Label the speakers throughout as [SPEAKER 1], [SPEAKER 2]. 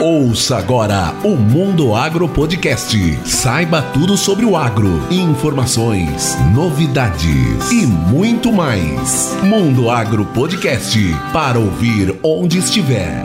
[SPEAKER 1] Ouça agora o Mundo Agro Podcast. Saiba tudo sobre o agro, informações, novidades e muito mais. Mundo Agro Podcast para ouvir onde estiver.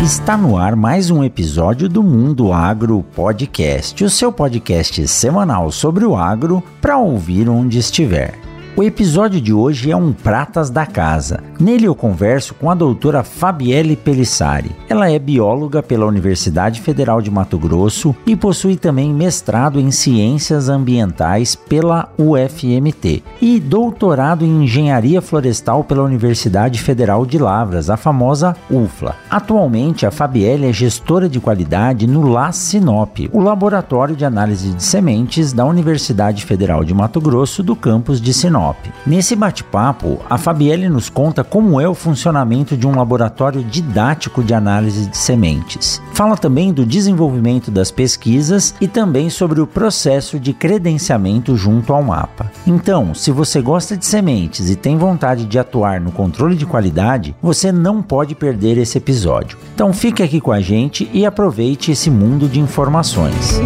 [SPEAKER 2] Está no ar mais um episódio do Mundo Agro Podcast, o seu podcast semanal sobre o agro para ouvir onde estiver. O episódio de hoje é um Pratas da Casa. Nele eu converso com a doutora Fabielle Pelissari. Ela é bióloga pela Universidade Federal de Mato Grosso e possui também mestrado em Ciências Ambientais pela UFMT e doutorado em Engenharia Florestal pela Universidade Federal de Lavras, a famosa UFLA. Atualmente, a Fabielle é gestora de qualidade no LAS Sinop, o Laboratório de Análise de Sementes da Universidade Federal de Mato Grosso do campus de Sinop. Sinop. Nesse bate-papo, a Fabielle nos conta como é o funcionamento de um laboratório didático de análise de sementes. Fala também do desenvolvimento das pesquisas e também sobre o processo de credenciamento junto ao mapa. Então, se você gosta de sementes e tem vontade de atuar no controle de qualidade, você não pode perder esse episódio. Então fique aqui com a gente e aproveite esse mundo de informações.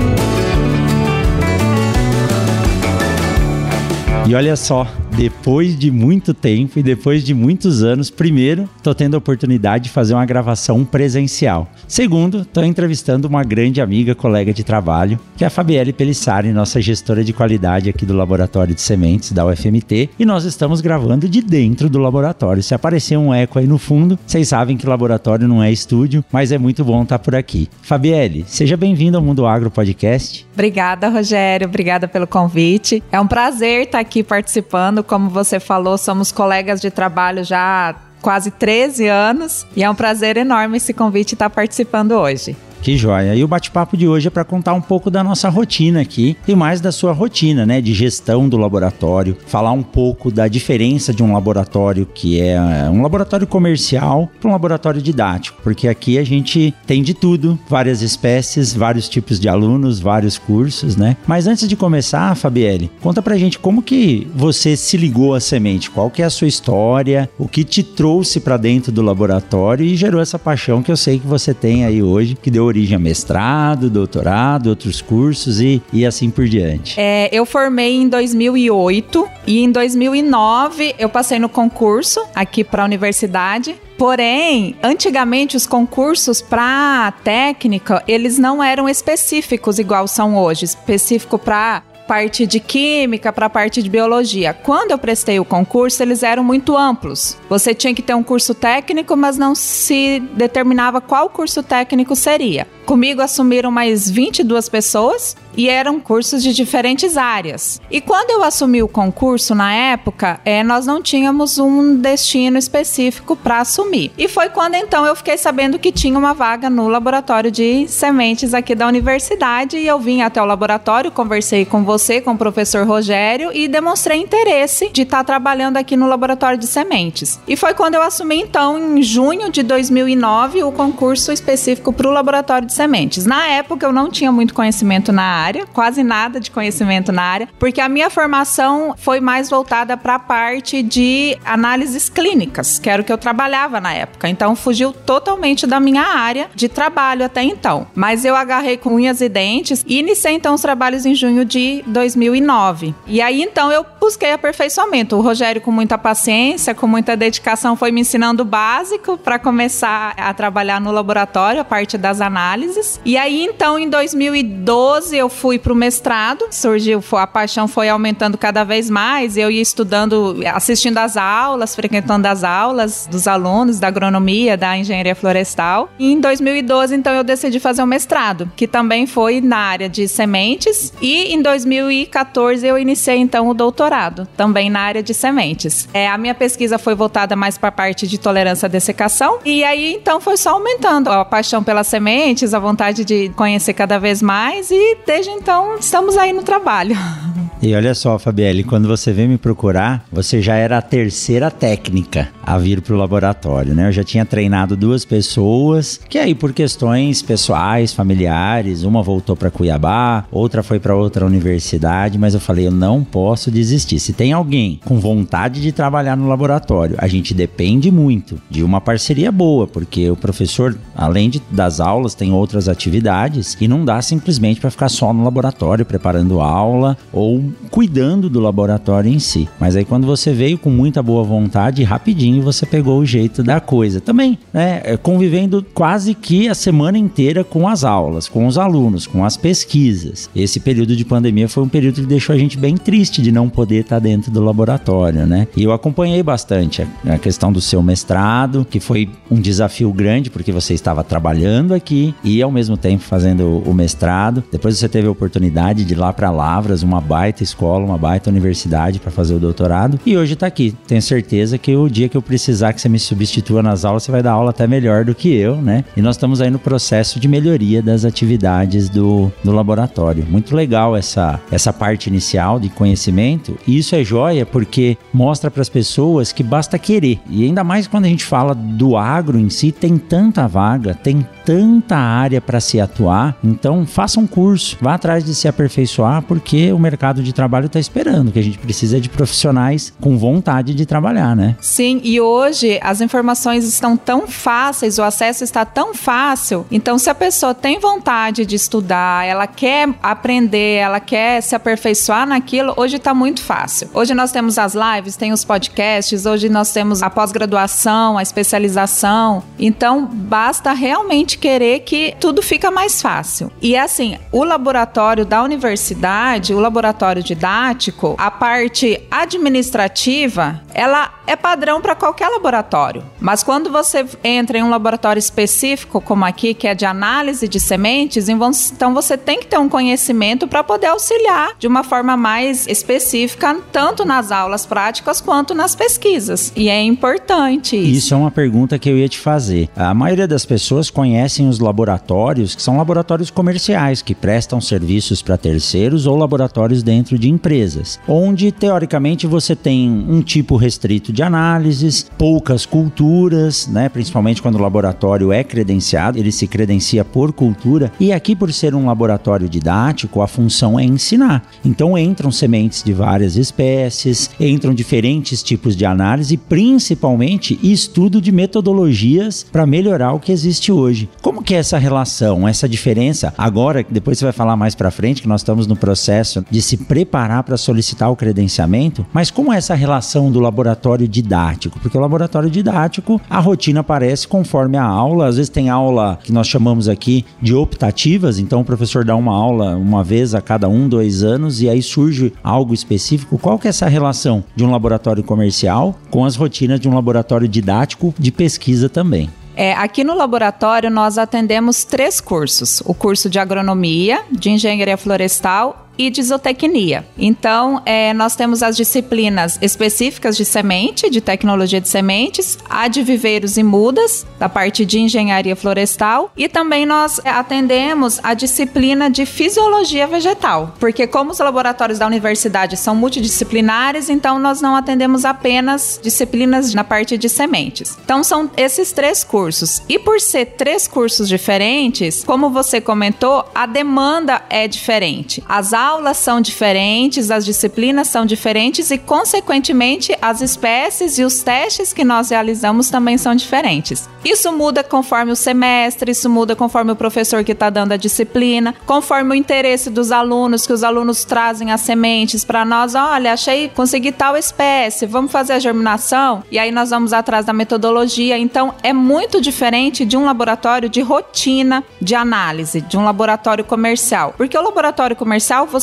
[SPEAKER 2] E olha só, depois de muito tempo e depois de muitos anos, primeiro, tô tendo a oportunidade de fazer uma gravação presencial. Segundo, tô entrevistando uma grande amiga, colega de trabalho, que é a Fabielle Pelissari, nossa gestora de qualidade aqui do Laboratório de Sementes da UFMT, e nós estamos gravando de dentro do laboratório. Se aparecer um eco aí no fundo, vocês sabem que o laboratório não é estúdio, mas é muito bom estar por aqui. Fabielle, seja bem-vinda ao Mundo Agro Podcast.
[SPEAKER 3] Obrigada, Rogério. Obrigada pelo convite. É um prazer estar aqui participando. Como você falou, somos colegas de trabalho já há quase 13 anos e é um prazer enorme esse convite estar participando hoje.
[SPEAKER 2] Que joia. E o bate-papo de hoje é para contar um pouco da nossa rotina aqui e mais da sua rotina, né, de gestão do laboratório, falar um pouco da diferença de um laboratório que é um laboratório comercial para um laboratório didático, porque aqui a gente tem de tudo, várias espécies, vários tipos de alunos, vários cursos, né? Mas antes de começar, Fabielle, conta pra gente como que você se ligou à semente, qual que é a sua história, o que te trouxe para dentro do laboratório e gerou essa paixão que eu sei que você tem aí hoje, que deu origem a mestrado, doutorado, outros cursos e, e assim por diante?
[SPEAKER 3] É, eu formei em 2008 e em 2009 eu passei no concurso aqui para a universidade. Porém, antigamente os concursos para técnica, eles não eram específicos igual são hoje, específico para parte de química para a parte de biologia. Quando eu prestei o concurso, eles eram muito amplos. Você tinha que ter um curso técnico, mas não se determinava qual curso técnico seria. Comigo assumiram mais 22 pessoas e eram cursos de diferentes áreas. E quando eu assumi o concurso na época, é, nós não tínhamos um destino específico para assumir. E foi quando então eu fiquei sabendo que tinha uma vaga no laboratório de sementes aqui da universidade e eu vim até o laboratório, conversei com você, com o professor Rogério e demonstrei interesse de estar tá trabalhando aqui no laboratório de sementes. E foi quando eu assumi então em junho de 2009 o concurso específico para o laboratório de sementes. Na época eu não tinha muito conhecimento na área, quase nada de conhecimento na área, porque a minha formação foi mais voltada para a parte de análises clínicas, que era o que eu trabalhava na época. Então fugiu totalmente da minha área de trabalho até então. Mas eu agarrei com unhas e dentes e iniciei então os trabalhos em junho de 2009. E aí então eu busquei aperfeiçoamento. O Rogério com muita paciência, com muita dedicação foi me ensinando o básico para começar a trabalhar no laboratório, a parte das análises e aí, então, em 2012, eu fui para o mestrado. Surgiu, a paixão foi aumentando cada vez mais. Eu ia estudando, assistindo às aulas, frequentando as aulas dos alunos da agronomia, da engenharia florestal. E em 2012, então, eu decidi fazer o um mestrado, que também foi na área de sementes. E em 2014, eu iniciei, então, o doutorado, também na área de sementes. É, a minha pesquisa foi voltada mais para a parte de tolerância à dessecação. E aí, então, foi só aumentando a paixão pelas sementes, a vontade de conhecer cada vez mais e desde então estamos aí no trabalho.
[SPEAKER 2] E olha só, Fabielle, quando você veio me procurar, você já era a terceira técnica a vir para o laboratório, né? Eu já tinha treinado duas pessoas, que aí por questões pessoais, familiares, uma voltou para Cuiabá, outra foi para outra universidade, mas eu falei, eu não posso desistir. Se tem alguém com vontade de trabalhar no laboratório, a gente depende muito de uma parceria boa, porque o professor, além de, das aulas, tem outras atividades e não dá simplesmente para ficar só no laboratório preparando aula ou cuidando do laboratório em si. Mas aí quando você veio com muita boa vontade, rapidinho você pegou o jeito da coisa. Também, né, é, convivendo quase que a semana inteira com as aulas, com os alunos, com as pesquisas. Esse período de pandemia foi um período que deixou a gente bem triste de não poder estar dentro do laboratório, né? E eu acompanhei bastante a, a questão do seu mestrado, que foi um desafio grande porque você estava trabalhando aqui e ao mesmo tempo fazendo o mestrado. Depois você teve a oportunidade de ir lá para Lavras, uma baita escola, uma baita universidade para fazer o doutorado. E hoje está aqui. Tenho certeza que o dia que eu precisar que você me substitua nas aulas, você vai dar aula até melhor do que eu, né? E nós estamos aí no processo de melhoria das atividades do, do laboratório. Muito legal essa, essa parte inicial de conhecimento. E isso é joia porque mostra para as pessoas que basta querer. E ainda mais quando a gente fala do agro em si, tem tanta vaga, tem tanta área para se atuar. Então, faça um curso, vá atrás de se aperfeiçoar, porque o mercado de trabalho está esperando, que a gente precisa de profissionais com vontade de trabalhar, né?
[SPEAKER 3] Sim, e hoje as informações estão tão fáceis, o acesso está tão fácil. Então, se a pessoa tem vontade de estudar, ela quer aprender, ela quer se aperfeiçoar naquilo, hoje está muito fácil. Hoje nós temos as lives, tem os podcasts, hoje nós temos a pós-graduação, a especialização. Então, basta realmente querer que tudo fica mais fácil. E assim, o laboratório da universidade, o laboratório didático, a parte administrativa, ela é padrão para qualquer laboratório. Mas quando você entra em um laboratório específico, como aqui, que é de análise de sementes, então você tem que ter um conhecimento para poder auxiliar de uma forma mais específica, tanto nas aulas práticas quanto nas pesquisas. E é importante isso.
[SPEAKER 2] Isso é uma pergunta que eu ia te fazer. A maioria das pessoas conhecem os laboratórios, que são laboratórios comerciais, que prestam serviços para terceiros ou laboratórios dentro de empresas, onde teoricamente você tem um tipo restrito de análises, poucas culturas, né? Principalmente quando o laboratório é credenciado, ele se credencia por cultura. E aqui, por ser um laboratório didático, a função é ensinar. Então entram sementes de várias espécies, entram diferentes tipos de análise, principalmente estudo de metodologias para melhorar o que existe hoje. Como que é essa relação, essa diferença? Agora, depois você vai falar mais para frente que nós estamos no processo de se para solicitar o credenciamento, mas como é essa relação do laboratório didático? Porque o laboratório didático, a rotina aparece conforme a aula, às vezes tem aula que nós chamamos aqui de optativas, então o professor dá uma aula uma vez a cada um, dois anos e aí surge algo específico. Qual que é essa relação de um laboratório comercial com as rotinas de um laboratório didático de pesquisa também?
[SPEAKER 3] É, aqui no laboratório nós atendemos três cursos: o curso de agronomia, de engenharia florestal e de zootecnia. Então, é, nós temos as disciplinas específicas de semente, de tecnologia de sementes, a de viveiros e mudas, da parte de engenharia florestal, e também nós atendemos a disciplina de fisiologia vegetal, porque como os laboratórios da universidade são multidisciplinares, então nós não atendemos apenas disciplinas na parte de sementes. Então, são esses três cursos. E por ser três cursos diferentes, como você comentou, a demanda é diferente. As aulas aulas são diferentes, as disciplinas são diferentes e, consequentemente, as espécies e os testes que nós realizamos também são diferentes. Isso muda conforme o semestre, isso muda conforme o professor que está dando a disciplina, conforme o interesse dos alunos, que os alunos trazem as sementes para nós. Olha, achei, consegui tal espécie, vamos fazer a germinação? E aí nós vamos atrás da metodologia. Então, é muito diferente de um laboratório de rotina de análise, de um laboratório comercial. Porque o laboratório comercial, você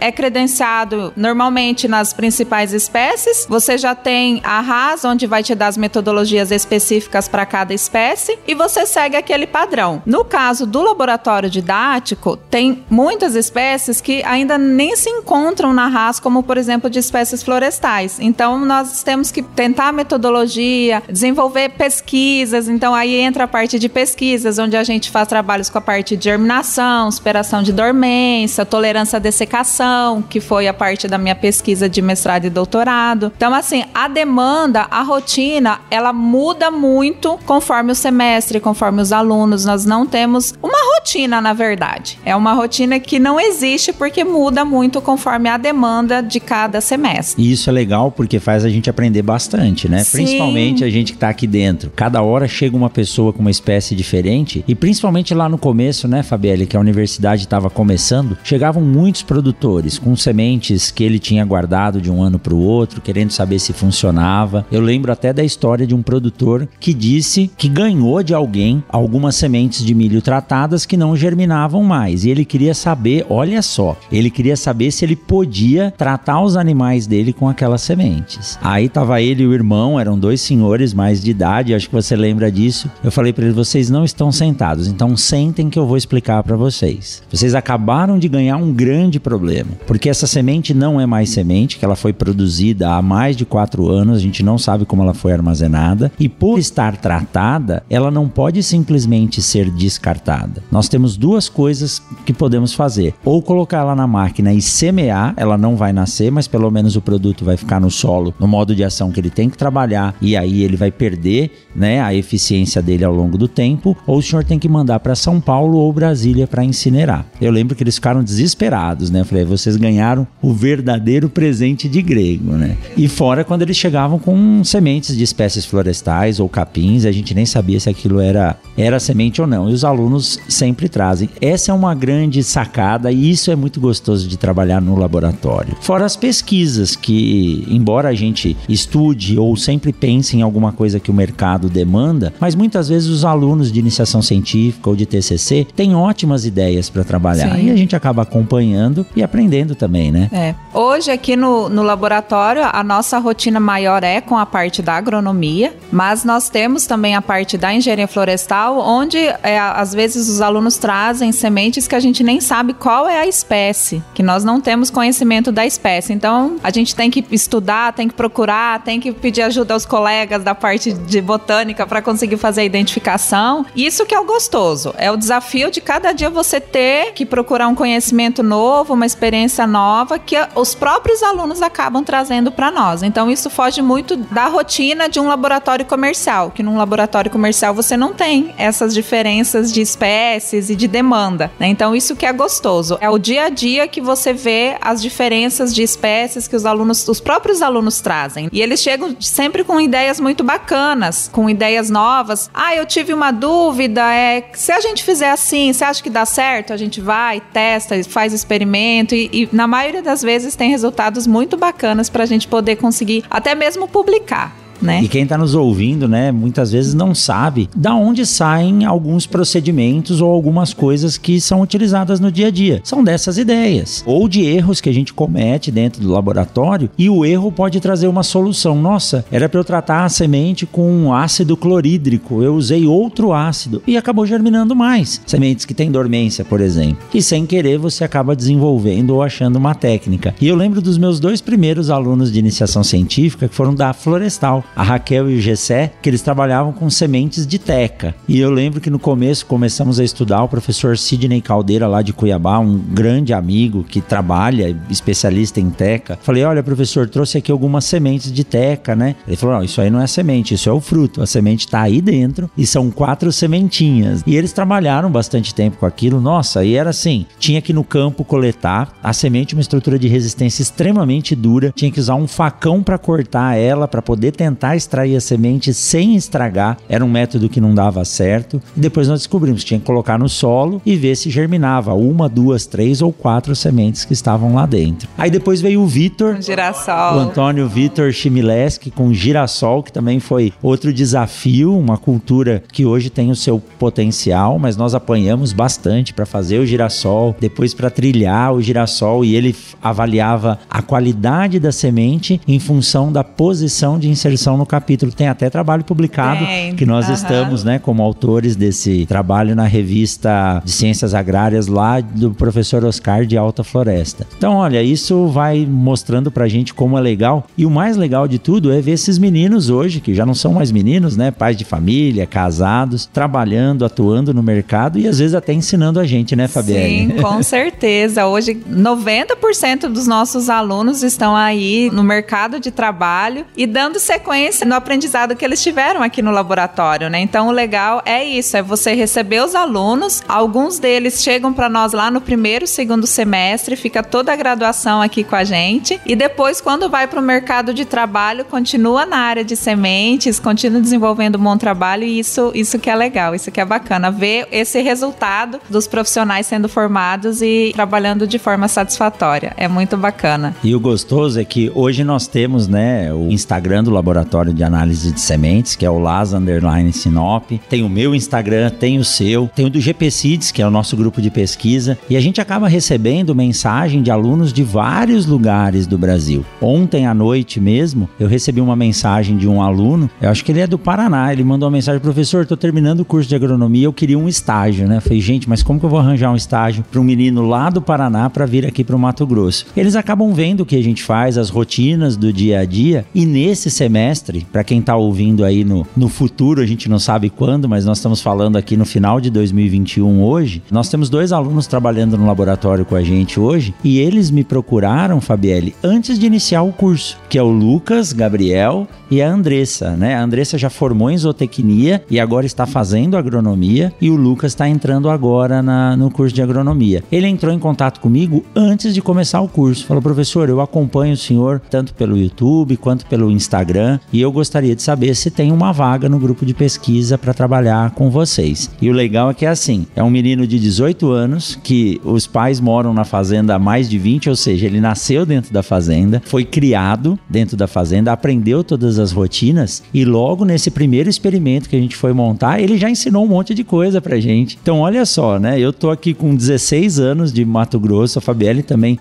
[SPEAKER 3] é credenciado normalmente nas principais espécies, você já tem a RAS, onde vai te dar as metodologias específicas para cada espécie, e você segue aquele padrão. No caso do laboratório didático, tem muitas espécies que ainda nem se encontram na RAS, como por exemplo de espécies florestais. Então nós temos que tentar metodologia, desenvolver pesquisas. Então aí entra a parte de pesquisas, onde a gente faz trabalhos com a parte de germinação, superação de dormência, tolerância a dessecação, que foi a parte da minha pesquisa de mestrado e doutorado. Então, assim, a demanda, a rotina, ela muda muito conforme o semestre, conforme os alunos. Nós não temos uma rotina, na verdade. É uma rotina que não existe porque muda muito conforme a demanda de cada semestre.
[SPEAKER 2] E isso é legal porque faz a gente aprender bastante, né?
[SPEAKER 3] Sim.
[SPEAKER 2] Principalmente a gente que tá aqui dentro. Cada hora chega uma pessoa com uma espécie diferente e principalmente lá no começo, né, Fabielle, que a universidade estava começando, chegavam muitos produtores com sementes que ele tinha guardado de um ano para o outro, querendo saber se funcionava. Eu lembro até da história de um produtor que disse que ganhou de alguém algumas sementes de milho tratadas que não germinavam mais. E ele queria saber, olha só, ele queria saber se ele podia tratar os animais dele com aquelas sementes. Aí tava ele e o irmão, eram dois senhores mais de idade, acho que você lembra disso. Eu falei para ele: vocês não estão sentados, então sentem que eu vou explicar para vocês. Vocês acabaram de ganhar um grande problema, porque essa semente não é mais semente, que ela foi produzida há mais de quatro anos, a gente não sabe como ela foi armazenada, e por estar tratada, ela não pode simplesmente ser descartada. Nós temos duas coisas que podemos fazer: ou colocar ela na máquina e semear, ela não vai nascer, mas pelo menos o produto vai ficar no solo, no modo de ação que ele tem que trabalhar, e aí ele vai perder né, a eficiência dele ao longo do tempo, ou o senhor tem que mandar para São Paulo ou Brasília para incinerar. Eu lembro que eles ficaram desesperados, né? Eu falei, vocês ganharam o verdadeiro presente de grego, né? E fora quando eles chegavam com sementes de espécies florestais ou capins, a gente nem sabia se aquilo era era semente ou não. E os alunos sempre trazem. Essa é uma grande sacada e isso é muito gostoso de trabalhar no laboratório. Fora as pesquisas que, embora a gente estude ou sempre pense em alguma coisa que o mercado demanda, mas muitas vezes os alunos de iniciação científica ou de TCC têm ótimas ideias para trabalhar
[SPEAKER 3] Sim.
[SPEAKER 2] e a gente acaba acompanhando e aprendendo também, né?
[SPEAKER 3] É. Hoje, aqui no, no laboratório, a nossa rotina maior é com a parte da agronomia, mas nós temos também a parte da engenharia florestal, onde é, às vezes os alunos trazem sementes que a gente nem sabe qual é a espécie, que nós não temos conhecimento da espécie. Então, a gente tem que estudar, tem que procurar, tem que pedir ajuda aos colegas da parte de botânica para conseguir fazer a identificação. Isso que é o gostoso. É o desafio de cada dia você ter que procurar um conhecimento novo, uma experiência nova que os próprios alunos acabam trazendo para nós. Então isso foge muito da rotina de um laboratório comercial, que num laboratório comercial você não tem essas diferenças de espécies e de demanda. né? Então isso que é gostoso. É o dia a dia que você vê as diferenças de espécies que os alunos, os próprios alunos trazem. E eles chegam sempre com ideias muito bacanas, com ideias novas. Ah, eu tive uma dúvida, é, se a gente fizer assim, você acha que dá certo? A gente vai, testa, faz experimento e, e na maioria das vezes tem resultados muito bacanas para a gente poder conseguir até mesmo publicar. Né?
[SPEAKER 2] E quem está nos ouvindo, né, muitas vezes não sabe da onde saem alguns procedimentos ou algumas coisas que são utilizadas no dia a dia. São dessas ideias ou de erros que a gente comete dentro do laboratório e o erro pode trazer uma solução. Nossa, era para eu tratar a semente com um ácido clorídrico, eu usei outro ácido e acabou germinando mais. Sementes que têm dormência, por exemplo. E sem querer você acaba desenvolvendo ou achando uma técnica. E eu lembro dos meus dois primeiros alunos de iniciação científica que foram da Florestal a Raquel e o Gessé, que eles trabalhavam com sementes de teca. E eu lembro que no começo começamos a estudar o professor Sidney Caldeira lá de Cuiabá, um grande amigo que trabalha, especialista em teca. Falei, olha professor, trouxe aqui algumas sementes de teca, né? Ele falou, não, isso aí não é semente, isso é o fruto. A semente tá aí dentro e são quatro sementinhas. E eles trabalharam bastante tempo com aquilo. Nossa, e era assim, tinha que no campo coletar a semente, uma estrutura de resistência extremamente dura, tinha que usar um facão para cortar ela, para poder tentar extrair a semente sem estragar. Era um método que não dava certo. E depois nós descobrimos que tinha que colocar no solo e ver se germinava uma, duas, três ou quatro sementes que estavam lá dentro. Aí depois veio o Vitor,
[SPEAKER 3] Um girassol.
[SPEAKER 2] o Antônio Vitor Chimileski com girassol, que também foi outro desafio, uma cultura que hoje tem o seu potencial, mas nós apanhamos bastante para fazer o girassol, depois para trilhar o girassol e ele avaliava a qualidade da semente em função da posição de inserção no capítulo. Tem até trabalho publicado
[SPEAKER 3] Tem,
[SPEAKER 2] que nós
[SPEAKER 3] aham.
[SPEAKER 2] estamos, né, como autores desse trabalho na revista de Ciências Agrárias lá do professor Oscar de Alta Floresta. Então, olha, isso vai mostrando pra gente como é legal. E o mais legal de tudo é ver esses meninos hoje, que já não são mais meninos, né, pais de família, casados, trabalhando, atuando no mercado e às vezes até ensinando a gente, né, Fabiane?
[SPEAKER 3] Sim, com certeza. Hoje, 90% dos nossos alunos estão aí no mercado de trabalho e dando sequência no aprendizado que eles tiveram aqui no laboratório, né? Então, o legal é isso, é você receber os alunos. Alguns deles chegam para nós lá no primeiro, segundo semestre, fica toda a graduação aqui com a gente e depois, quando vai para o mercado de trabalho, continua na área de sementes, continua desenvolvendo um bom trabalho e isso, isso que é legal, isso que é bacana, ver esse resultado dos profissionais sendo formados e trabalhando de forma satisfatória. É muito bacana.
[SPEAKER 2] E o gostoso é que hoje nós temos, né, o Instagram do Laboratório de Análise de Sementes, que é o Las Underline Sinop. Tem o meu Instagram, tem o seu, tem o do GPCIDS, que é o nosso grupo de pesquisa. E a gente acaba recebendo mensagem de alunos de vários lugares do Brasil. Ontem à noite mesmo, eu recebi uma mensagem de um aluno, eu acho que ele é do Paraná, ele mandou uma mensagem, professor, tô terminando o curso de agronomia, eu queria um estágio, né? Eu falei, gente, mas como que eu vou arranjar um estágio para um menino lá do Paraná para vir aqui para o Mato Grosso? Eles acabam vendo o que a gente faz, as rotinas do dia a dia, e nesse semestre, para quem tá ouvindo aí no, no futuro, a gente não sabe quando, mas nós estamos falando aqui no final de 2021 hoje, nós temos dois alunos trabalhando no laboratório com a gente hoje, e eles me procuraram, Fabielle, antes de iniciar o curso, que é o Lucas, Gabriel e a Andressa, né? A Andressa já formou em zootecnia e agora está fazendo agronomia e o Lucas está entrando agora na- no curso de agronomia. Ele entrou em contato comigo antes de começar o curso. Falou, professor, eu acompanho o senhor tanto pelo YouTube quanto pelo Instagram e eu gostaria de saber se tem uma vaga no grupo de pesquisa para trabalhar com vocês. E o legal é que é assim, é um menino de 18 anos que os pais moram na fazenda há mais de 20, ou seja, ele nasceu dentro da fazenda, foi criado dentro da fazenda, aprendeu todas as rotinas e logo nesse primeiro experimento que a gente foi montar, ele já ensinou um monte de coisa pra gente. Então, olha só, né? Eu tô aqui com 16 anos de Mato Grosso, a Fabielle também,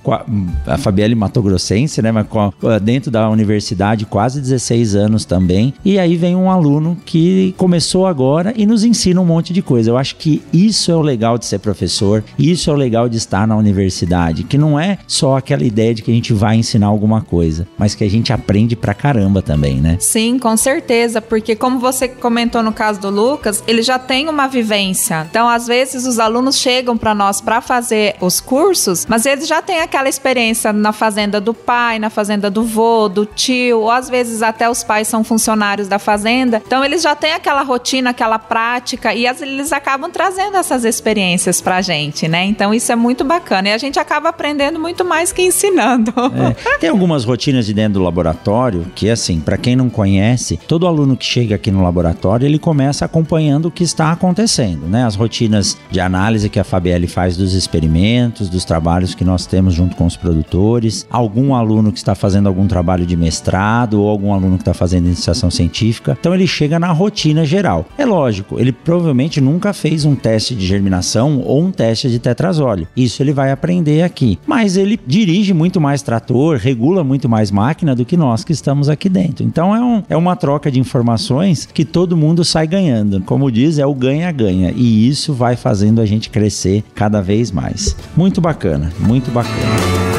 [SPEAKER 2] a Fabielle Mato Grossense, né? Mas dentro da universidade, quase 16 anos também. E aí vem um aluno que começou agora e nos ensina um monte de coisa. Eu acho que isso é o legal de ser professor, isso é o legal de estar na universidade, que não é só aquela ideia de que a gente vai ensinar alguma coisa, mas que a gente aprende pra caramba também, né?
[SPEAKER 3] Sim, com certeza, porque como você comentou no caso do Lucas, ele já tem uma vivência. Então, às vezes os alunos chegam para nós para fazer os cursos, mas eles já têm aquela experiência na fazenda do pai, na fazenda do vô, do tio, ou às vezes até os pais são funcionários da fazenda. Então, eles já têm aquela rotina, aquela prática e vezes eles acabam trazendo essas experiências pra gente, né? Então, isso é muito bacana e a gente acaba aprendendo muito mais que ensinando.
[SPEAKER 2] É, tem algumas rotinas de dentro do laboratório que, assim, para quem não conhece, todo aluno que chega aqui no laboratório ele começa acompanhando o que está acontecendo, né? As rotinas de análise que a Fabielle faz dos experimentos, dos trabalhos que nós temos junto com os produtores, algum aluno que está fazendo algum trabalho de mestrado ou algum aluno que está fazendo iniciação científica. Então ele chega na rotina geral. É lógico, ele provavelmente nunca fez um teste de germinação ou um teste de tetrazóleo. Isso ele vai aprender aqui. Mas ele dirige muito mais trator, regula muito mais máquina do que nós que estamos aqui dentro. Então é, um, é uma troca de informações que todo mundo sai ganhando. Como diz, é o ganha-ganha. E isso vai fazendo a gente crescer cada vez mais. Muito bacana, muito bacana.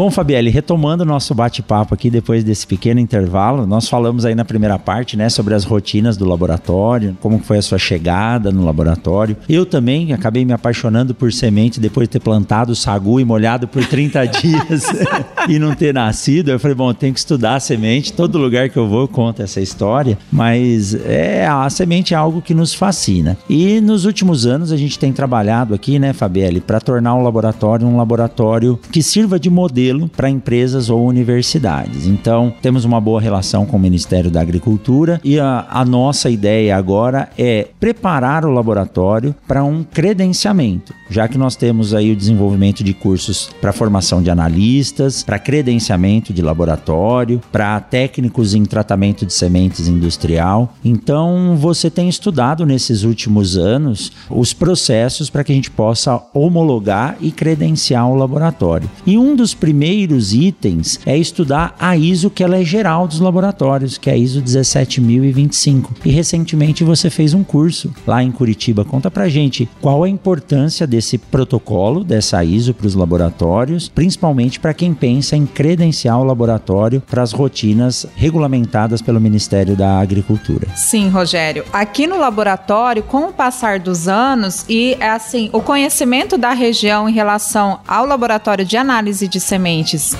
[SPEAKER 2] Bom, Fabielle, retomando o nosso bate-papo aqui depois desse pequeno intervalo, nós falamos aí na primeira parte, né, sobre as rotinas do laboratório, como foi a sua chegada no laboratório. Eu também acabei me apaixonando por semente depois de ter plantado sagu e molhado por 30 dias e não ter nascido. Eu falei, bom, eu tenho que estudar a semente. Todo lugar que eu vou eu conto essa história, mas é a semente é algo que nos fascina. E nos últimos anos a gente tem trabalhado aqui, né, Fabielle, para tornar o laboratório um laboratório que sirva de modelo para empresas ou universidades. Então, temos uma boa relação com o Ministério da Agricultura e a, a nossa ideia agora é preparar o laboratório para um credenciamento, já que nós temos aí o desenvolvimento de cursos para formação de analistas, para credenciamento de laboratório, para técnicos em tratamento de sementes industrial. Então, você tem estudado nesses últimos anos os processos para que a gente possa homologar e credenciar o laboratório. E um dos primeiros itens é estudar a ISO que ela é geral dos laboratórios, que é a ISO 17025. E recentemente você fez um curso lá em Curitiba. Conta pra gente qual a importância desse protocolo, dessa ISO para os laboratórios, principalmente para quem pensa em credenciar o laboratório para as rotinas regulamentadas pelo Ministério da Agricultura.
[SPEAKER 3] Sim, Rogério. Aqui no laboratório, com o passar dos anos e assim, o conhecimento da região em relação ao laboratório de análise de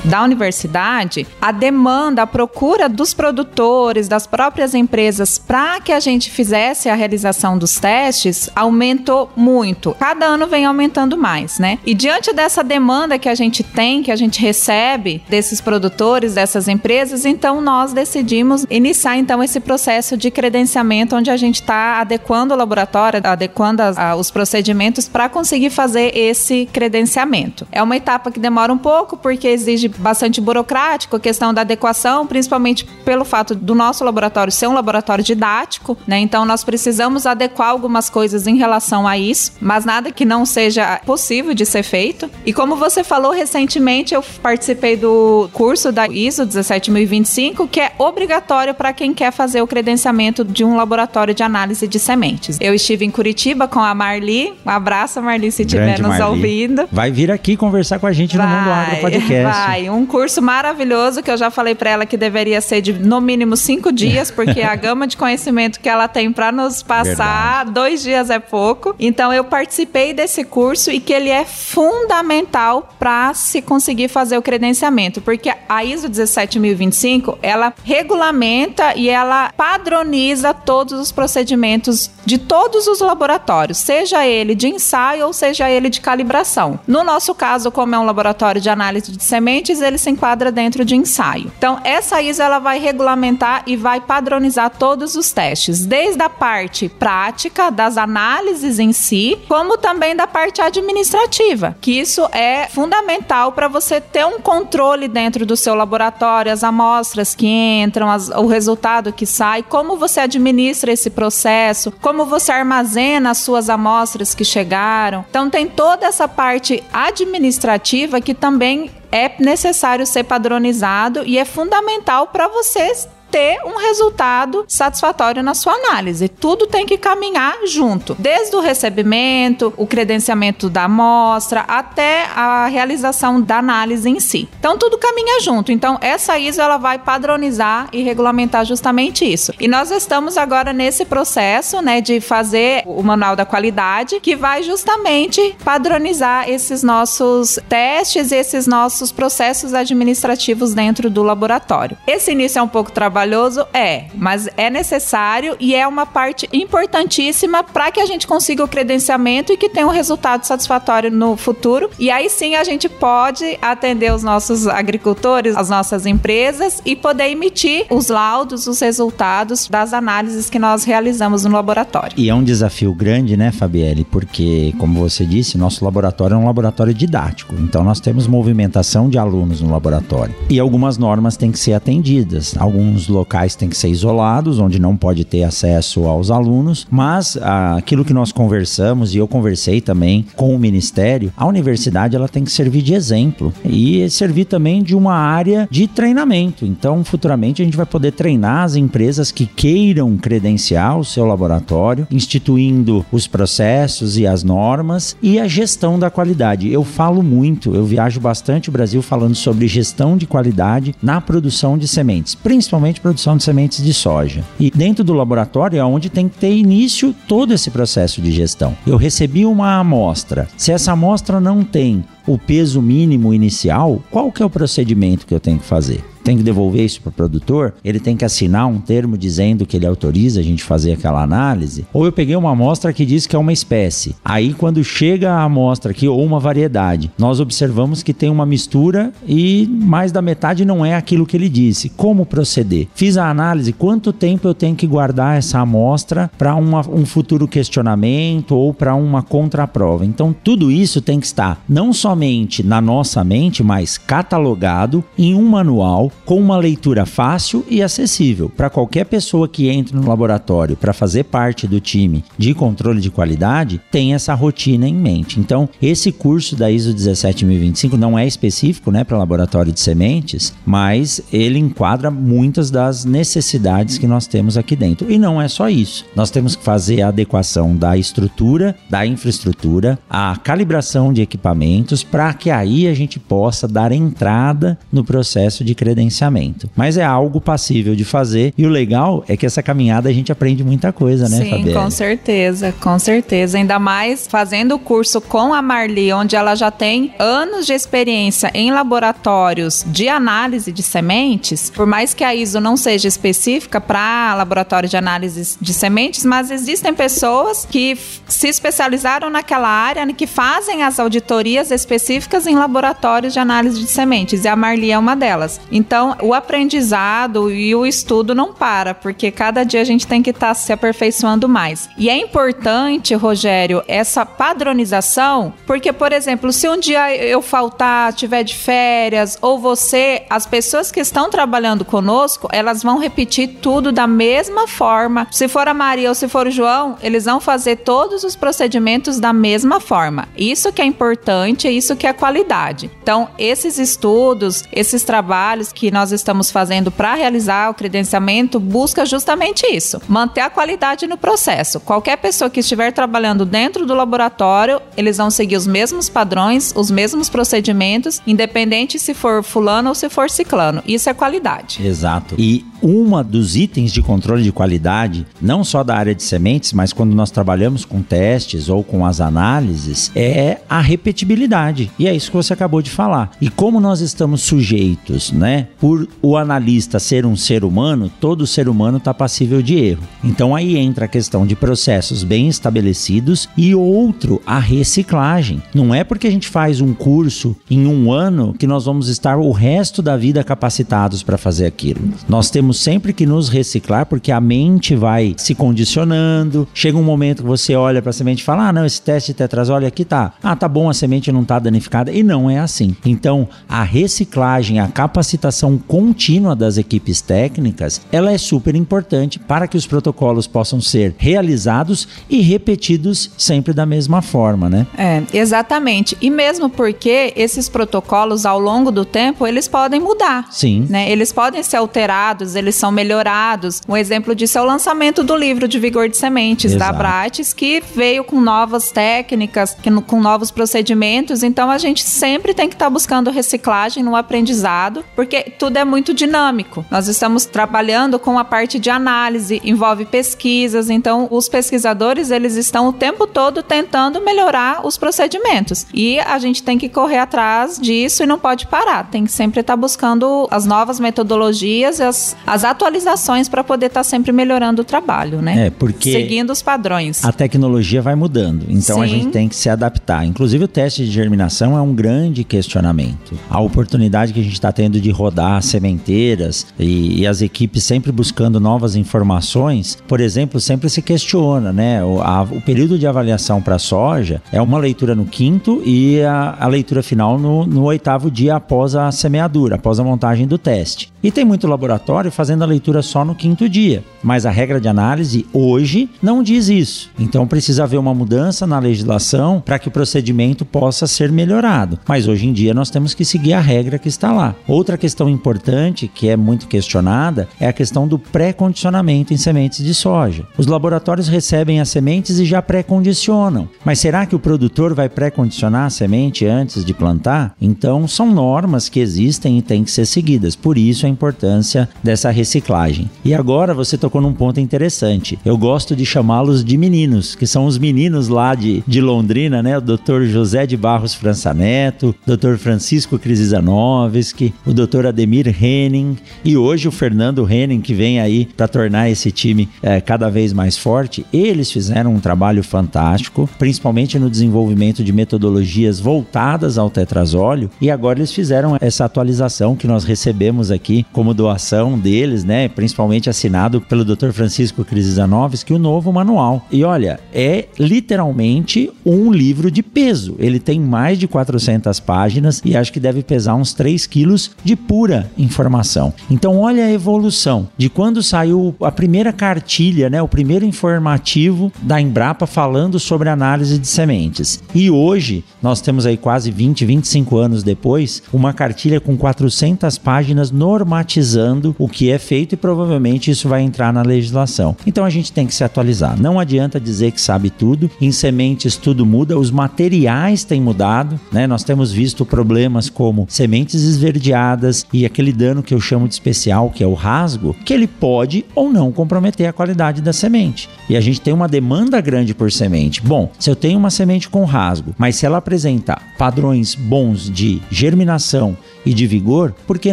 [SPEAKER 3] da universidade, a demanda, a procura dos produtores, das próprias empresas para que a gente fizesse a realização dos testes aumentou muito. Cada ano vem aumentando mais, né? E diante dessa demanda que a gente tem, que a gente recebe desses produtores, dessas empresas, então nós decidimos iniciar então esse processo de credenciamento onde a gente está adequando o laboratório, adequando as, a, os procedimentos para conseguir fazer esse credenciamento. É uma etapa que demora um pouco porque exige bastante burocrático, a questão da adequação, principalmente pelo fato do nosso laboratório ser um laboratório didático, né? Então nós precisamos adequar algumas coisas em relação a isso, mas nada que não seja possível de ser feito. E como você falou recentemente, eu participei do curso da ISO 17025, que é obrigatório para quem quer fazer o credenciamento de um laboratório de análise de sementes. Eu estive em Curitiba com a Marli. Um abraço, Marli, se estiver nos Marli. ouvindo.
[SPEAKER 2] Vai vir aqui conversar com a gente vai, no Mundo Agro Podcast.
[SPEAKER 3] Vai, um curso maravilhoso que eu já falei para ela que deveria ser de no mínimo cinco dias, porque a gama de conhecimento que ela tem para nos passar, Verdade. dois dias é pouco. Então eu participei desse curso e que ele é fundamental para se conseguir fazer o credenciamento, porque a ISO 17025 ela regulamenta e ela padroniza todos os procedimentos de todos os laboratórios, seja ele de ensaio ou seja ele de calibração. No nosso caso, como é um laboratório de análise de sementes, ele se enquadra dentro de ensaio. Então, essa ISO ela vai regulamentar e vai padronizar todos os testes, desde a parte prática das análises em si, como também da parte administrativa, que isso é fundamental para você ter um controle dentro do seu laboratório, as amostras que entram, as, o resultado que sai, como você administra esse processo, como você armazena as suas amostras que chegaram. Então tem toda essa parte administrativa que também é necessário ser padronizado e é fundamental para vocês ter um resultado satisfatório na sua análise. Tudo tem que caminhar junto, desde o recebimento, o credenciamento da amostra, até a realização da análise em si. Então tudo caminha junto. Então essa ISO ela vai padronizar e regulamentar justamente isso. E nós estamos agora nesse processo, né, de fazer o manual da qualidade, que vai justamente padronizar esses nossos testes, esses nossos processos administrativos dentro do laboratório. Esse início é um pouco trabalhoso trabalhoso? É, mas é necessário e é uma parte importantíssima para que a gente consiga o credenciamento e que tenha um resultado satisfatório no futuro. E aí sim a gente pode atender os nossos agricultores, as nossas empresas e poder emitir os laudos, os resultados das análises que nós realizamos no laboratório.
[SPEAKER 2] E é um desafio grande, né, Fabielle? Porque, como você disse, nosso laboratório é um laboratório didático. Então nós temos movimentação de alunos no laboratório. E algumas normas têm que ser atendidas. Alguns locais têm que ser isolados, onde não pode ter acesso aos alunos, mas ah, aquilo que nós conversamos e eu conversei também com o Ministério, a universidade ela tem que servir de exemplo e servir também de uma área de treinamento. Então, futuramente a gente vai poder treinar as empresas que queiram credenciar o seu laboratório, instituindo os processos e as normas e a gestão da qualidade. Eu falo muito, eu viajo bastante o Brasil falando sobre gestão de qualidade na produção de sementes, principalmente produção de sementes de soja. E dentro do laboratório é onde tem que ter início todo esse processo de gestão. Eu recebi uma amostra. Se essa amostra não tem o peso mínimo inicial, qual que é o procedimento que eu tenho que fazer? Tem que devolver isso para o produtor, ele tem que assinar um termo dizendo que ele autoriza a gente fazer aquela análise, ou eu peguei uma amostra que diz que é uma espécie. Aí quando chega a amostra aqui ou uma variedade, nós observamos que tem uma mistura e mais da metade não é aquilo que ele disse. Como proceder? Fiz a análise, quanto tempo eu tenho que guardar essa amostra para um futuro questionamento ou para uma contraprova? Então tudo isso tem que estar não somente na nossa mente, mas catalogado em um manual com uma leitura fácil e acessível para qualquer pessoa que entre no laboratório para fazer parte do time de controle de qualidade, tem essa rotina em mente. Então, esse curso da ISO 17025 não é específico, né, para laboratório de sementes, mas ele enquadra muitas das necessidades que nós temos aqui dentro. E não é só isso. Nós temos que fazer a adequação da estrutura, da infraestrutura, a calibração de equipamentos para que aí a gente possa dar entrada no processo de credenciamento credenciamento. Mas é algo passível de fazer e o legal é que essa caminhada a gente aprende muita coisa, né,
[SPEAKER 3] Sim,
[SPEAKER 2] Fabiana?
[SPEAKER 3] com certeza, com certeza. Ainda mais fazendo o curso com a Marli, onde ela já tem anos de experiência em laboratórios de análise de sementes. Por mais que a ISO não seja específica para laboratório de análise de sementes, mas existem pessoas que se especializaram naquela área, que fazem as auditorias específicas em laboratórios de análise de sementes. E a Marli é uma delas. Então, então, o aprendizado e o estudo não para, porque cada dia a gente tem que estar tá se aperfeiçoando mais. E é importante, Rogério, essa padronização, porque, por exemplo, se um dia eu faltar, tiver de férias, ou você, as pessoas que estão trabalhando conosco, elas vão repetir tudo da mesma forma. Se for a Maria ou se for o João, eles vão fazer todos os procedimentos da mesma forma. Isso que é importante, isso que é qualidade. Então, esses estudos, esses trabalhos que nós estamos fazendo para realizar o credenciamento busca justamente isso: manter a qualidade no processo. Qualquer pessoa que estiver trabalhando dentro do laboratório, eles vão seguir os mesmos padrões, os mesmos procedimentos, independente se for fulano ou se for ciclano. Isso é qualidade.
[SPEAKER 2] Exato. E uma dos itens de controle de qualidade, não só da área de sementes, mas quando nós trabalhamos com testes ou com as análises, é a repetibilidade. E é isso que você acabou de falar. E como nós estamos sujeitos, né, por o analista ser um ser humano, todo ser humano está passível de erro. Então aí entra a questão de processos bem estabelecidos e outro, a reciclagem. Não é porque a gente faz um curso em um ano que nós vamos estar o resto da vida capacitados para fazer aquilo. Nós temos sempre que nos reciclar porque a mente vai se condicionando. Chega um momento que você olha para a semente e fala: "Ah, não, esse teste de tetrazole aqui tá. Ah, tá bom, a semente não tá danificada". E não é assim. Então, a reciclagem, a capacitação contínua das equipes técnicas, ela é super importante para que os protocolos possam ser realizados e repetidos sempre da mesma forma, né?
[SPEAKER 3] É, exatamente. E mesmo porque esses protocolos ao longo do tempo, eles podem mudar.
[SPEAKER 2] Sim.
[SPEAKER 3] Né? Eles podem ser alterados, eles são melhorados. Um exemplo disso é o lançamento do livro de Vigor de Sementes Exato. da Bratis, que veio com novas técnicas, com novos procedimentos. Então a gente sempre tem que estar tá buscando reciclagem no aprendizado, porque tudo é muito dinâmico. Nós estamos trabalhando com a parte de análise, envolve pesquisas, então os pesquisadores eles estão o tempo todo tentando melhorar os procedimentos. E a gente tem que correr atrás disso e não pode parar. Tem que sempre estar tá buscando as novas metodologias, as, as atualizações para poder estar tá sempre melhorando o trabalho, né?
[SPEAKER 2] É, porque
[SPEAKER 3] seguindo os padrões.
[SPEAKER 2] A tecnologia vai mudando, então Sim. a gente tem que se adaptar. Inclusive o teste de germinação é um grande questionamento. A oportunidade que a gente está tendo de rodar sementeiras e, e, as equipes sempre buscando novas informações, por exemplo, sempre se questiona, né? O, a, o período de avaliação para soja é uma leitura no quinto e a, a leitura final no, no oitavo dia após a semeadura, após a montagem do teste. E tem muito laboratório fazendo a leitura só no quinto dia. Mas a regra de análise hoje não diz isso. Então precisa haver uma mudança na legislação para que o procedimento possa ser melhorado. Mas hoje em dia nós temos que seguir a regra que está lá. Outra questão importante que é muito questionada é a questão do pré-condicionamento em sementes de soja. Os laboratórios recebem as sementes e já pré-condicionam. Mas será que o produtor vai pré-condicionar a semente antes de plantar? Então são normas que existem e têm que ser seguidas. Por isso a importância dessa reciclagem. E agora você tocou num ponto interessante. Eu gosto de chamá-los de meninos, que são os meninos lá de, de Londrina, né? O Dr. José de Barros França Neto, Dr. Francisco Krisizanovski, o Dr. Ademir Henning e hoje o Fernando Henning, que vem aí para tornar esse time é, cada vez mais forte. Eles fizeram um trabalho fantástico, principalmente no desenvolvimento de metodologias voltadas ao tetrazóleo e agora eles fizeram essa atualização que nós recebemos aqui como doação deles, né? Principalmente assinado pelo Dr. Francisco Krisizanovski, o novo manual. E olha, é literalmente um livro de peso. Ele tem mais de 400 páginas e acho que deve pesar uns 3 quilos de pura informação. Então, olha a evolução de quando saiu a primeira cartilha, né, o primeiro informativo da Embrapa falando sobre análise de sementes. E hoje, nós temos aí quase 20, 25 anos depois, uma cartilha com 400 páginas normatizando o que é feito e provavelmente isso vai entrar na legislação. Então a gente tem que se atualizar. Não adianta dizer que sabe tudo. Em sementes tudo muda, os materiais têm mudado, né? Nós temos visto problemas como sementes esverdeadas e aquele dano que eu chamo de especial, que é o rasgo, que ele pode ou não comprometer a qualidade da semente. E a gente tem uma demanda grande por semente. Bom, se eu tenho uma semente com rasgo, mas se ela apresenta padrões bons de germinação e de vigor, por que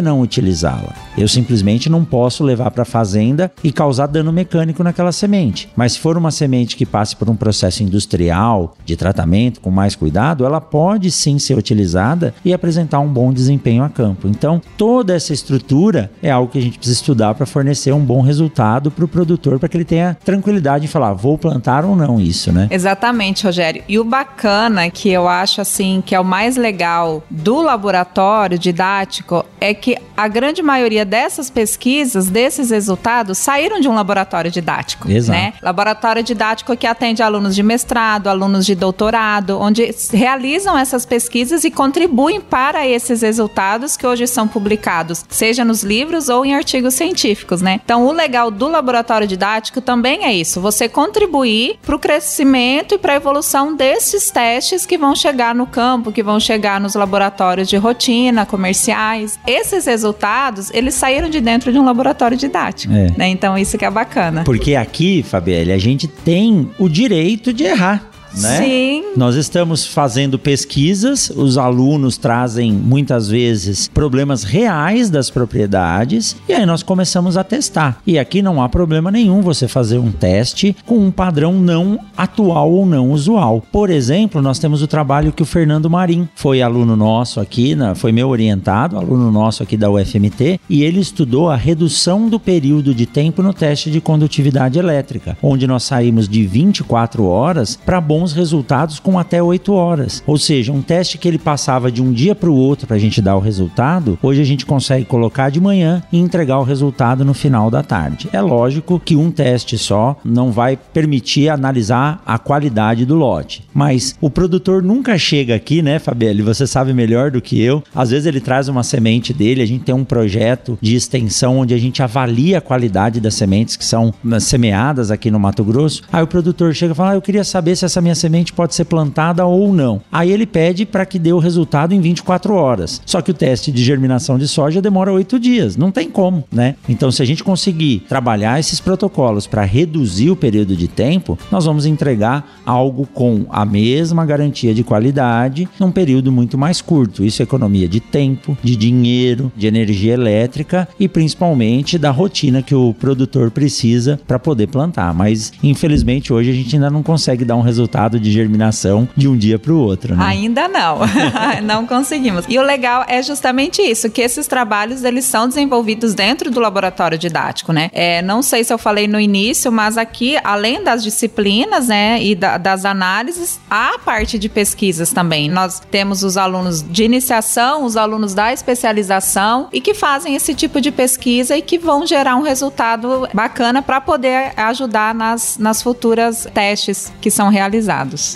[SPEAKER 2] não utilizá-la? Eu simplesmente não posso levar para a fazenda e causar dano mecânico naquela semente. Mas se for uma semente que passe por um processo industrial de tratamento com mais cuidado, ela pode sim ser utilizada e apresentar um bom desempenho a campo. Então, toda essa estrutura é algo que a gente precisa estudar para fornecer um bom resultado para o produtor, para que ele tenha tranquilidade em falar, vou plantar ou não isso, né?
[SPEAKER 3] Exatamente, Rogério. E o bacana que eu acho assim que é o mais legal do laboratório didático é que a grande maioria dessas pesquisas, desses resultados, saíram de um laboratório didático,
[SPEAKER 2] Exato.
[SPEAKER 3] né? Laboratório didático que atende alunos de mestrado, alunos de doutorado, onde realizam essas pesquisas e contribuem para esses resultados que hoje são publicados, seja nos livros ou em artigos científicos, né? Então, o legal do laboratório didático também é isso, você contribuir para o crescimento e para a evolução desses testes que vão chegar no campo, que vão chegar nos laboratórios de rotina, comerciais. Esses resultados, eles saíram de dentro de um laboratório didático,
[SPEAKER 2] É.
[SPEAKER 3] né? Então, isso que é bacana.
[SPEAKER 2] Porque aqui, Fabielle, a gente tem o direito de errar. Né?
[SPEAKER 3] Sim.
[SPEAKER 2] Nós estamos fazendo pesquisas, os alunos trazem muitas vezes problemas reais das propriedades e aí nós começamos a testar. E aqui não há problema nenhum você fazer um teste com um padrão não atual ou não usual. Por exemplo, nós temos o trabalho que o Fernando Marim foi aluno nosso aqui, na, foi meu orientado, aluno nosso aqui da UFMT, e ele estudou a redução do período de tempo no teste de condutividade elétrica, onde nós saímos de 24 horas para bons resultados com até 8 horas. Ou seja, um teste que ele passava de um dia para o outro para a gente dar o resultado, hoje a gente consegue colocar de manhã e entregar o resultado no final da tarde. É lógico que um teste só não vai permitir analisar a qualidade do lote, mas o produtor nunca chega aqui, né, Fabielle? Você sabe melhor do que eu. Às vezes ele traz uma semente dele, a gente tem um projeto de extensão onde a gente avalia a qualidade das sementes que são né, semeadas aqui no Mato Grosso. Aí o produtor chega e fala: ah, Eu queria saber se essa minha semente pode ser plantada ou não. Aí ele pede para que dê o resultado em 24 horas. Só que o teste de germinação de soja demora 8 dias. Não tem como, né? Então, se a gente conseguir trabalhar esses protocolos para reduzir o período de tempo, nós vamos entregar algo com a mesma garantia de qualidade num período muito mais curto. Isso é economia de tempo, de dinheiro, de energia elétrica e principalmente da rotina que o produtor precisa para poder plantar. Mas, infelizmente, hoje a gente ainda não consegue dar um resultado resultado de germinação de um dia para o outro, né?
[SPEAKER 3] Ainda não, não conseguimos. E o legal é justamente isso, que esses trabalhos eles são desenvolvidos dentro do laboratório didático, né? É, não sei se eu falei no início, mas aqui, além das disciplinas, né, e da, das análises, há a parte de pesquisas também. Nós temos os alunos de iniciação, os alunos da especialização e que fazem esse tipo de pesquisa e que vão gerar um resultado bacana para poder ajudar nas, nas futuras testes que são realizados.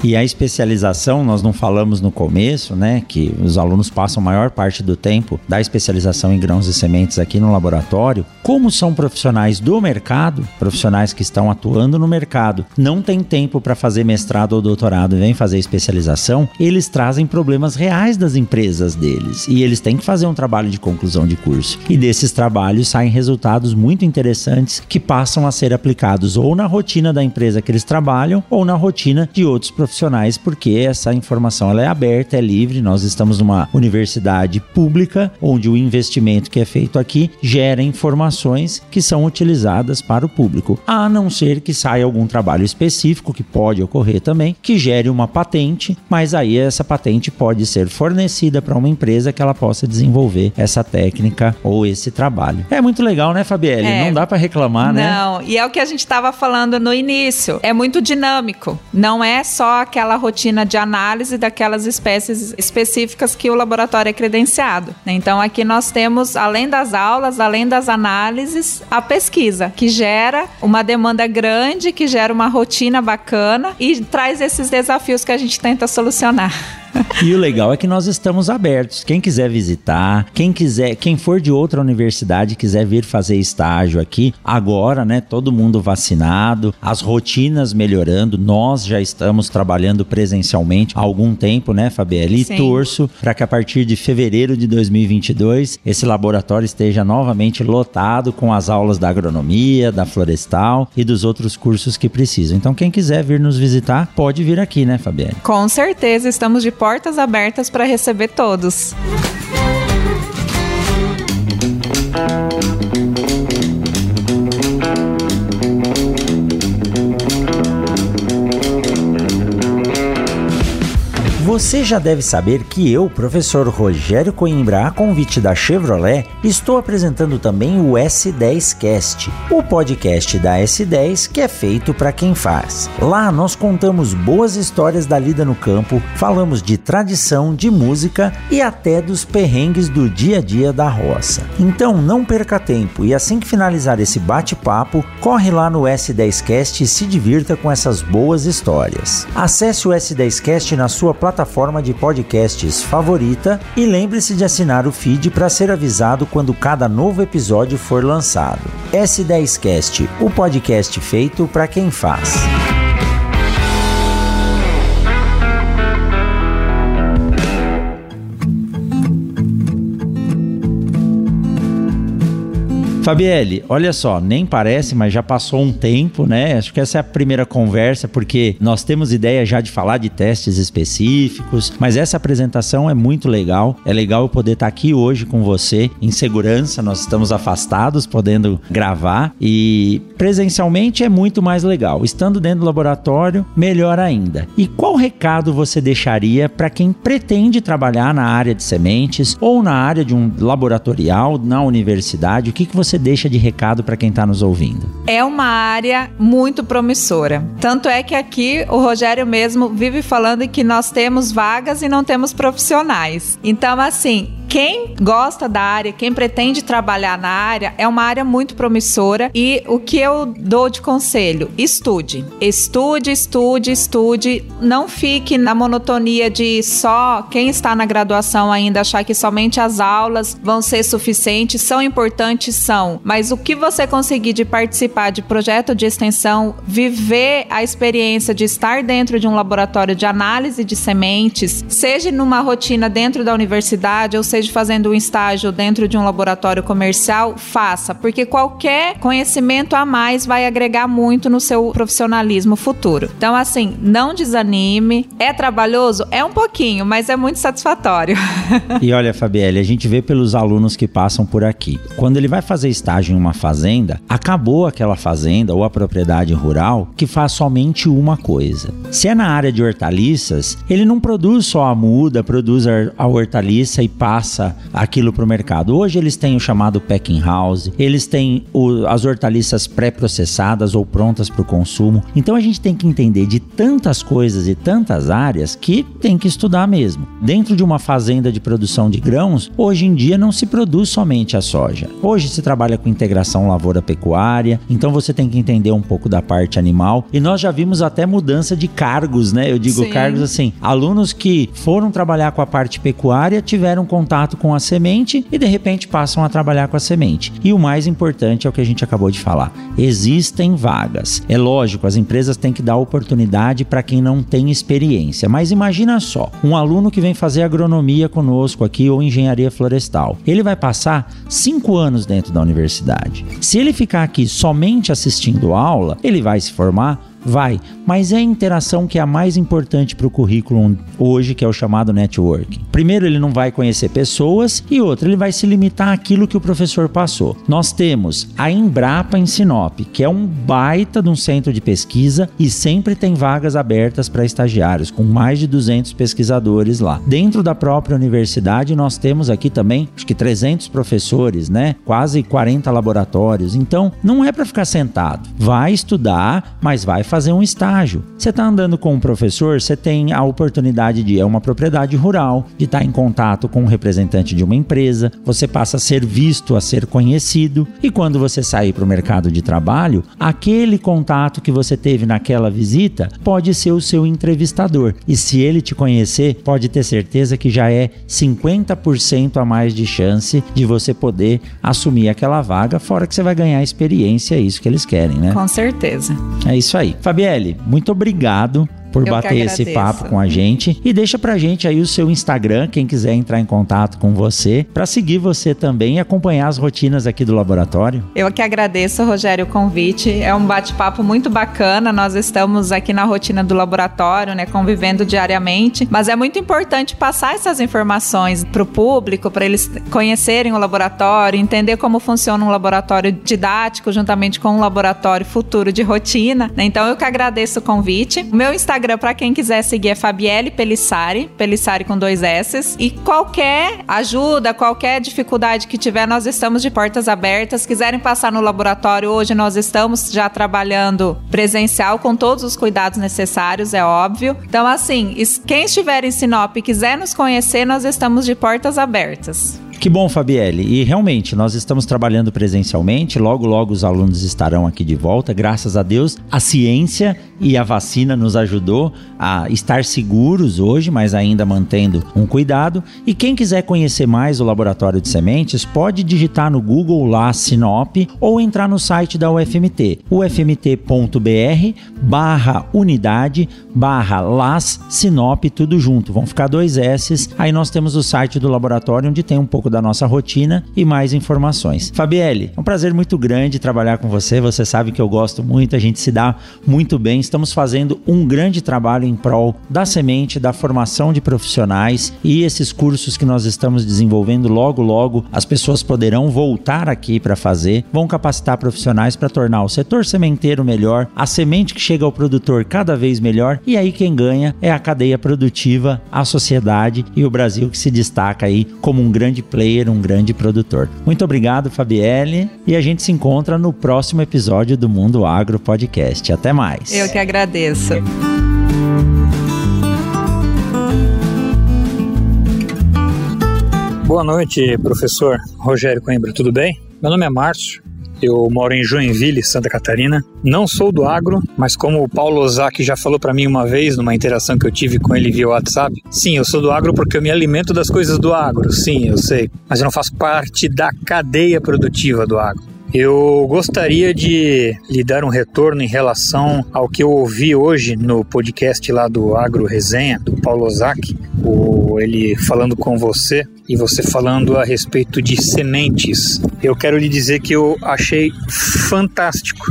[SPEAKER 2] E a especialização, nós não falamos no começo, né, que os alunos passam a maior parte do tempo da especialização em grãos e sementes aqui no laboratório. Como são profissionais do mercado, profissionais que estão atuando no mercado, não tem tempo para fazer mestrado ou doutorado e vem fazer especialização, eles trazem problemas reais das empresas deles e eles têm que fazer um trabalho de conclusão de curso. E desses trabalhos saem resultados muito interessantes que passam a ser aplicados ou na rotina da empresa que eles trabalham ou na rotina de outros profissionais, porque essa informação ela é aberta, é livre. Nós estamos numa universidade pública onde o investimento que é feito aqui gera informações que são utilizadas para o público, a não ser que saia algum trabalho específico que pode ocorrer também, que gere uma patente, mas aí essa patente pode ser fornecida para uma empresa que ela possa desenvolver essa técnica ou esse trabalho. É muito legal, né, Fabielle? É, não dá para reclamar,
[SPEAKER 3] não,
[SPEAKER 2] né?
[SPEAKER 3] Não, e é o que a gente estava falando no início. É muito dinâmico. Não é só aquela rotina de análise daquelas espécies específicas que o laboratório é credenciado. Então aqui nós temos, além das aulas, além das análises, a pesquisa, que gera uma demanda grande, que gera uma rotina bacana e traz esses desafios que a gente tenta solucionar.
[SPEAKER 2] E o legal é que nós estamos abertos. Quem quiser visitar, quem quiser, quem for de outra universidade quiser vir fazer estágio aqui, agora, né, todo mundo vacinado, as rotinas melhorando, nós já estamos trabalhando presencialmente há algum tempo, né, Fabielle? E torço para que a partir de fevereiro de 2022 esse laboratório esteja novamente lotado com as aulas da agronomia, da florestal e dos outros cursos que precisam. Então, quem quiser vir nos visitar, pode vir aqui, né, Fabielle?
[SPEAKER 3] Com certeza, estamos de portas abertas para receber todos.
[SPEAKER 2] Você já deve saber que eu, professor Rogério Coimbra, a convite da Chevrolet, estou apresentando também o S10Cast, o podcast da S10 que é feito para quem faz. Lá nós contamos boas histórias da lida no campo, falamos de tradição, de música e até dos perrengues do dia a dia da roça. Então não perca tempo e assim que finalizar esse bate-papo, corre lá no S10Cast e se divirta com essas boas histórias. Acesse o S10Cast na sua plataforma plataforma de podcasts favorita e lembre-se de assinar o feed para ser avisado quando cada novo episódio for lançado. S10Cast, o podcast feito para quem faz. Fabielle, olha só, nem parece, mas já passou um tempo, né? Acho que essa é a primeira conversa, porque nós temos ideia já de falar de testes específicos, mas essa apresentação é muito legal. É legal eu poder estar aqui hoje com você em segurança. Nós estamos afastados, podendo gravar e presencialmente é muito mais legal. Estando dentro do laboratório, melhor ainda. E qual recado você deixaria para quem pretende trabalhar na área de sementes ou na área de um laboratorial na universidade? O que, que você você deixa de recado para quem está nos ouvindo?
[SPEAKER 3] É uma área muito promissora. Tanto é que aqui o Rogério mesmo vive falando que nós temos vagas e não temos profissionais. Então, assim, quem gosta da área, quem pretende trabalhar na área, é uma área muito promissora e o que eu dou de conselho, estude. Estude, estude, estude, não fique na monotonia de só quem está na graduação ainda achar que somente as aulas vão ser suficientes, são importantes, são, mas o que você conseguir de participar de projeto de extensão, viver a experiência de estar dentro de um laboratório de análise de sementes, seja numa rotina dentro da universidade ou seja fazendo um estágio dentro de um laboratório comercial, faça, porque qualquer conhecimento a mais vai agregar muito no seu profissionalismo futuro. Então, assim, não desanime. É trabalhoso? É um pouquinho, mas é muito satisfatório.
[SPEAKER 2] e olha, Fabielle, a gente vê pelos alunos que passam por aqui. Quando ele vai fazer estágio em uma fazenda, acabou aquela fazenda ou a propriedade rural que faz somente uma coisa. Se é na área de hortaliças, ele não produz só a muda, produz a hortaliça e passa aquilo para o mercado. Hoje eles têm o chamado packing house, eles têm o, as hortaliças pré-processadas ou prontas para o consumo. Então a gente tem que entender de tantas coisas e tantas áreas que tem que estudar mesmo. Dentro de uma fazenda de produção de grãos, hoje em dia não se produz somente a soja. Hoje se trabalha com integração lavoura-pecuária, então você tem que entender um pouco da parte animal. E nós já vimos até mudança de cargos, né? Eu digo Sim. cargos assim, alunos que foram trabalhar com a parte pecuária tiveram contato com a semente e de repente passam a trabalhar com a semente. E o mais importante é o que a gente acabou de falar: existem vagas. É lógico, as empresas têm que dar oportunidade para quem não tem experiência, mas imagina só, um aluno que vem fazer agronomia conosco aqui ou engenharia florestal, ele vai passar cinco anos dentro da universidade. Se ele ficar aqui somente assistindo aula, ele vai se formar Vai, mas é a interação que é a mais importante para o currículo hoje, que é o chamado networking. Primeiro, ele não vai conhecer pessoas e outro, ele vai se limitar àquilo que o professor passou. Nós temos a Embrapa em Sinop, que é um baita de um centro de pesquisa e sempre tem vagas abertas para estagiários, com mais de 200 pesquisadores lá. Dentro da própria universidade, nós temos aqui também, acho que 300 professores, né? Quase 40 laboratórios. Então, não é para ficar sentado. Vai estudar, mas vai fazer um estágio. Você está andando com um professor, você tem a oportunidade de é uma propriedade rural, de estar tá em contato com um representante de uma empresa, você passa a ser visto, a ser conhecido, e quando você sair para o mercado de trabalho, aquele contato que você teve naquela visita pode ser o seu entrevistador. E se ele te conhecer, pode ter certeza que já é 50% a mais de chance de você poder assumir aquela vaga, fora que você vai ganhar experiência, é isso que eles querem, né?
[SPEAKER 3] Com certeza.
[SPEAKER 2] É isso aí. Fabielle, muito obrigado por Eu bater esse papo com a gente. E deixa pra gente aí o seu Instagram, quem quiser entrar em contato com você, para seguir você também e acompanhar as rotinas aqui do laboratório.
[SPEAKER 3] Eu que agradeço, Rogério, o convite. É um bate-papo muito bacana. Nós estamos aqui na rotina do laboratório, né, convivendo diariamente, mas é muito importante passar essas informações para o público, para eles conhecerem o laboratório, entender como funciona um laboratório didático juntamente com um laboratório futuro de rotina. Então eu que agradeço o convite. O meu Instagram Instagram, para quem quiser seguir, é Fabielle Pelissari, Pelissari com dois S. E qualquer ajuda, qualquer dificuldade que tiver, nós estamos de portas abertas. Quiserem passar no laboratório, hoje nós estamos já trabalhando presencial com todos os cuidados necessários, é óbvio. Então, assim, quem estiver em Sinop e quiser nos conhecer, nós estamos de portas abertas.
[SPEAKER 2] Que bom, Fabielle. E realmente, nós estamos trabalhando presencialmente. Logo, logo os alunos estarão aqui de volta. Graças a Deus, a ciência e a vacina nos ajudou a estar seguros hoje, mas ainda mantendo um cuidado. E quem quiser conhecer mais o laboratório de sementes, pode digitar no Google lá Sinop ou entrar no site da UFMT, ufmt.br barra unidade barra las Sinop, tudo junto. Vão ficar dois S's. Aí nós temos o site do laboratório onde tem um pouco da nossa rotina e mais informações. Fabielle, é um prazer muito grande trabalhar com você. Você sabe que eu gosto muito, a gente se dá muito bem. Estamos fazendo um grande trabalho em prol da semente, da formação de profissionais e esses cursos que nós estamos desenvolvendo logo logo as pessoas poderão voltar aqui para fazer, vão capacitar profissionais para tornar o setor sementeiro melhor, a semente que chega ao produtor cada vez melhor e aí quem ganha é a cadeia produtiva, a sociedade e o Brasil que se destaca aí como um grande player um grande produtor. Muito obrigado, Fabielle, e a gente se encontra no próximo episódio do Mundo Agro Podcast. Até mais.
[SPEAKER 3] Eu que agradeço.
[SPEAKER 4] Boa noite, professor Rogério Coimbra, tudo bem? Meu nome é Márcio, eu moro em Joinville, Santa Catarina. Não sou do agro, mas como o Paulo Ozaki já falou para mim uma vez, numa interação que eu tive com ele via WhatsApp, sim, eu sou do agro porque eu me alimento das coisas do agro, sim, eu sei. Mas eu não faço parte da cadeia produtiva do agro. Eu gostaria de lhe dar um retorno em relação ao que eu ouvi hoje no podcast lá do Agro Resenha, do Paulo Ozaki, ele falando com você e você falando a respeito de sementes. Eu quero lhe dizer que eu achei fantástico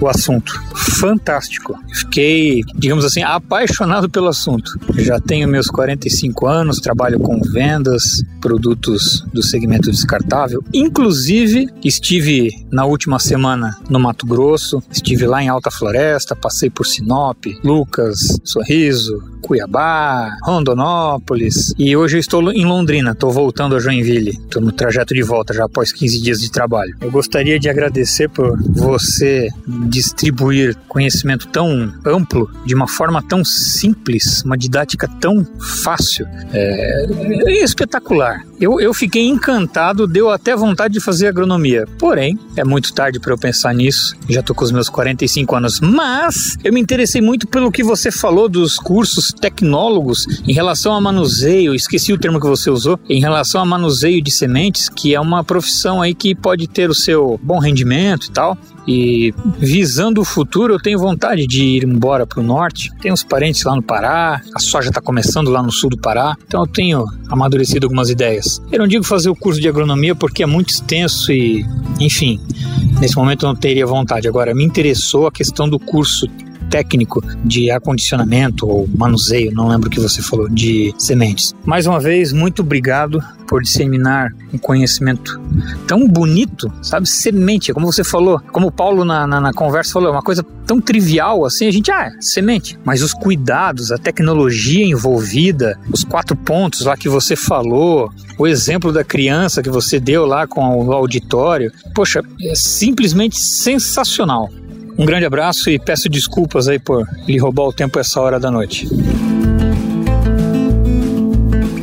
[SPEAKER 4] o assunto. Fantástico. Fiquei, digamos assim, apaixonado pelo assunto. Já tenho meus 45 anos, trabalho com vendas, produtos do segmento descartável. Inclusive, estive na última semana no Mato Grosso, estive lá em Alta Floresta, passei por Sinop, Lucas, Sorriso, Cuiabá, Rondonópolis e hoje eu estou em Londrina, estou voltando a Joinville, estou no trajeto de volta já após 15 dias de trabalho. Eu gostaria de agradecer por você distribuir conhecimento tão amplo, de uma forma tão simples, uma didática tão fácil. É, é espetacular. Eu, eu fiquei encantado, deu até vontade de fazer agronomia. Porém, é muito tarde para eu pensar nisso. Já estou com os meus 45 anos. Mas eu me interessei muito pelo que você falou dos cursos tecnólogos em relação a manuseio. Esqueci o termo que você usou. Em relação a manuseio de sementes, que é uma profissão aí que pode ter o seu bom rendimento e tal. E visando o futuro, eu tenho vontade de ir embora para o norte. Tenho uns parentes lá no Pará, a soja está começando lá no sul do Pará, então eu tenho amadurecido algumas ideias. Eu não digo fazer o curso de agronomia porque é muito extenso e, enfim, nesse momento eu não teria vontade. Agora, me interessou a questão do curso técnico de acondicionamento ou manuseio, não lembro o que você falou, de sementes. Mais uma vez, muito obrigado por disseminar um conhecimento tão bonito, sabe? Semente, como você falou, como o Paulo na, na, na conversa falou, é uma coisa tão trivial assim, a gente, ah, semente. Mas os cuidados, a tecnologia envolvida, os quatro pontos lá que você falou, o exemplo da criança que você deu lá com o auditório, poxa, é simplesmente sensacional. Um grande abraço e peço desculpas aí por lhe roubar o tempo essa hora da noite.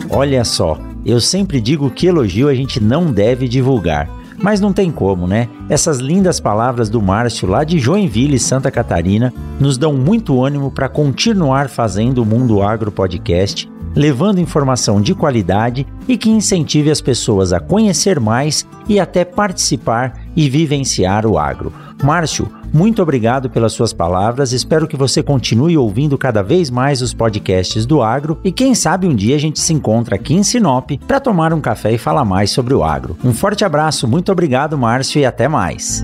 [SPEAKER 2] Olha só, eu sempre digo que elogio a gente não deve divulgar. Mas não tem como, né? Essas lindas palavras do Márcio lá de Joinville, Santa Catarina, nos dão muito ânimo para continuar fazendo o Mundo Agro Podcast, levando informação de qualidade e que incentive as pessoas a conhecer mais e até participar e vivenciar o agro. Márcio, muito obrigado pelas suas palavras. Espero que você continue ouvindo cada vez mais os podcasts do agro e quem sabe um dia a gente se encontra aqui em Sinop para tomar um café e falar mais sobre o agro. Um forte abraço, muito obrigado, Márcio, e até mais.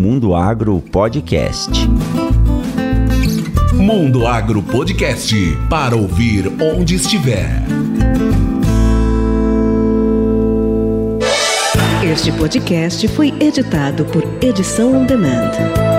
[SPEAKER 2] Mundo Agro Podcast.
[SPEAKER 1] Mundo Agro Podcast para ouvir onde estiver.
[SPEAKER 5] Este podcast foi editado por Edição On Demand.